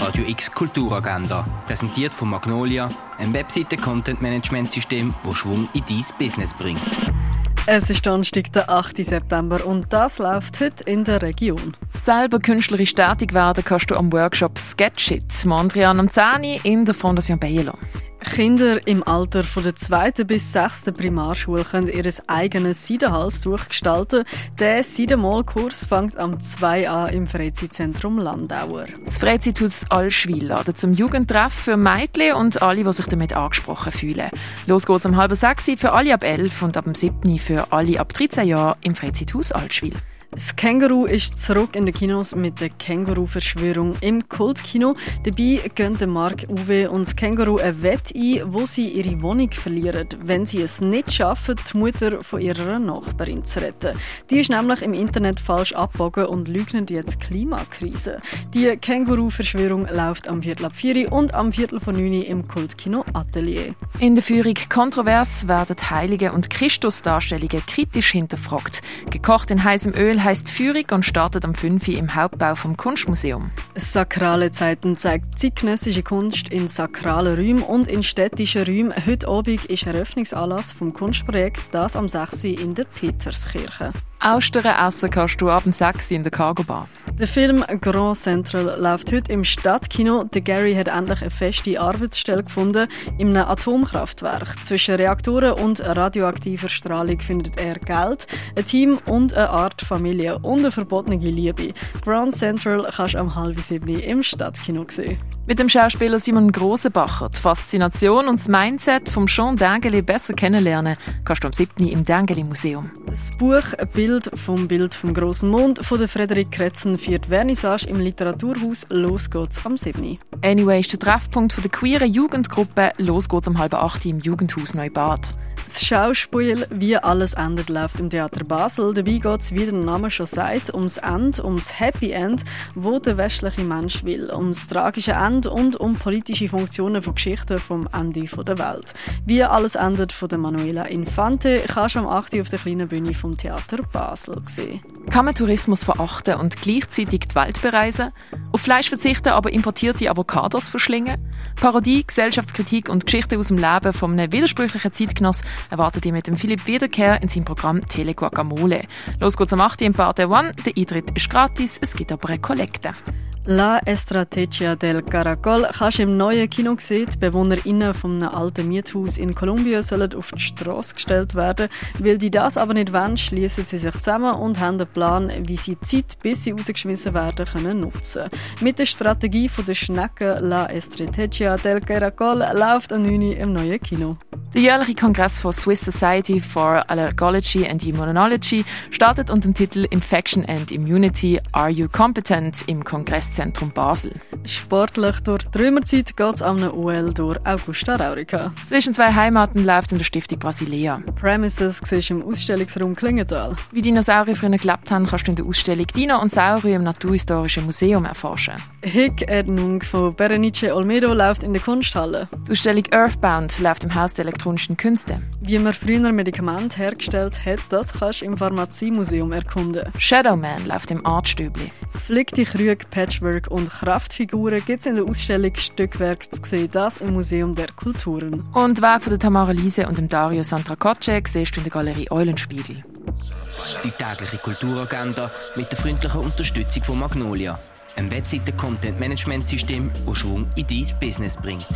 Radio X Kulturagenda, präsentiert von Magnolia, ein Webseite-Content-Management-System, das Schwung in dein Business bringt. Es ist Donnerstag, der 8. September und das läuft heute in der Region. Selber künstlerisch tätig werden kannst du am Workshop Sketchit, Mondrian am 10. in der Fondation Bayerlo. Kinder im Alter von der zweiten bis sechsten Primarschule können ihr eigenes Seidenhalstuch gestalten. Der Seidenmalkurs fängt am 2 an im Freizeitzentrum Landauer. Das Freizeithaus Allschwil ladet zum Jugendtreff für Mädchen und alle, die sich damit angesprochen fühlen. Los geht's um halb sechs für alle ab 11 und ab dem 7 für alle ab 13 Jahren im Freizeithaus Allschwil. Das Känguru ist zurück in den Kinos mit der Känguru-Verschwörung im Kultkino. Dabei gehen Mark Uwe und das Känguru eine Wette ein, wo sie ihre Wohnung verlieren, wenn sie es nicht schaffen, die Mutter von ihrer Nachbarin zu retten. Die ist nämlich im Internet falsch abgebogen und leugnet jetzt Klimakrise. Die Känguru-Verschwörung läuft am Viertel ab 4 und am Viertel von 9 im Kultkino Atelier. In der Führung kontrovers werden Heilige und Christusdarstellungen kritisch hinterfragt. Gekocht in heißem Öl heißt Führung und startet am 5. im Hauptbau vom Kunstmuseum. Sakrale Zeiten zeigt zeitgenössische Kunst in sakralen Räumen und in städtischen Räumen. Heute Abend ist Eröffnungsanlass vom Kunstprojekt das am 6. in der Peterskirche. Austern essen kannst du ab dem 6 in der Cargo Bar. Der Film Grand Central läuft heute im Stadtkino. Der Gary hat endlich eine feste Arbeitsstelle gefunden in einem Atomkraftwerk. Zwischen Reaktoren und radioaktiver Strahlung findet er Geld, ein Team und eine Art Familie und eine verbotene Liebe. Grand Central kannst du am halb sieben im Stadtkino sehen. Mit dem Schauspieler Simon Grosebacher die Faszination und das Mindset vom Jean Dengeli besser kennenlernen, kannst du am 7. im Dengeli Museum. Das Buch «Ein Bild vom Bild vom großen Mond» von der Frederik Kretzen führt Vernissage im Literaturhaus «Los geht's» am 7. Anyway ist der Treffpunkt der queeren Jugendgruppe «Los geht's» um halb 8 im Jugendhaus Neubad. Das Schauspiel «Wie alles endet» läuft im Theater Basel. Dabei geht es, wie der Name schon sagt, ums End, ums Happy End, wo der westliche Mensch will, ums tragische Ende und um politische Funktionen von Geschichten vom Ende der Welt. «Wie alles endet» von Manuela Infante kannst du am 8. auf der kleinen Bühne vom Theater Basel sehen. Kann man Tourismus verachten und gleichzeitig die Welt bereisen? Auf Fleisch verzichten, aber importierte Avocados verschlingen? Parodie, Gesellschaftskritik und Geschichten aus dem Leben von einem widersprüchlichen Zeitgenoss erwartet ihr mit dem Philipp Wiederkehr in seinem Programm Teleguacamole. Los geht's am 8. im Parte One. Der Eintritt ist gratis, es gibt aber eine Kollekte. La Estrategia del Caracol kannst du im neuen Kino sehen. Die BewohnerInnen von einem alten Miethaus in Kolumbien sollen auf die Straße gestellt werden. Weil die das aber nicht wollen, schließen sie sich zusammen und haben einen Plan, wie sie die Zeit, bis sie rausgeschmissen werden, können nutzen Mit der Strategie der Schnecke La Estrategia del Caracol läuft am 9. im neuen Kino. Der jährliche Kongress von Swiss Society for Allergology and Immunology startet unter dem Titel Infection and Immunity Are You Competent im Kongresszentrum Basel. Sportlich durch die Römerzeit geht es am UL durch Augusta Raurica. Zwischen zwei Heimaten läuft in der Stiftung Basilea. Premises siehst im Ausstellungsraum Klingenthal. Wie Dinosaurier früher gelebt haben, kannst du in der Ausstellung Dino und Saurier im Naturhistorischen Museum erforschen. Hick-Erdnung von Berenice Olmedo läuft in der Kunsthalle. Die Ausstellung Earthbound läuft im Haus der elektronischen Künste. Wie man früher Medikamente hergestellt hat, das kannst du im Pharmaziemuseum erkunden. Shadowman läuft im Artstübli. Flickte Krüge, Patchwork und Kraftfiguren gibt es in der Ausstellung Stückwerk zu sehen, das im Museum der Kulturen. Und Weg von der Tamara Liese und dem Dario Santracoce siehst du in der Galerie Eulenspiegel. Die tägliche Kulturagenda mit der freundlichen Unterstützung von Magnolia, einem Webseiten-Content-Management-System, das Schwung in dein Business bringt.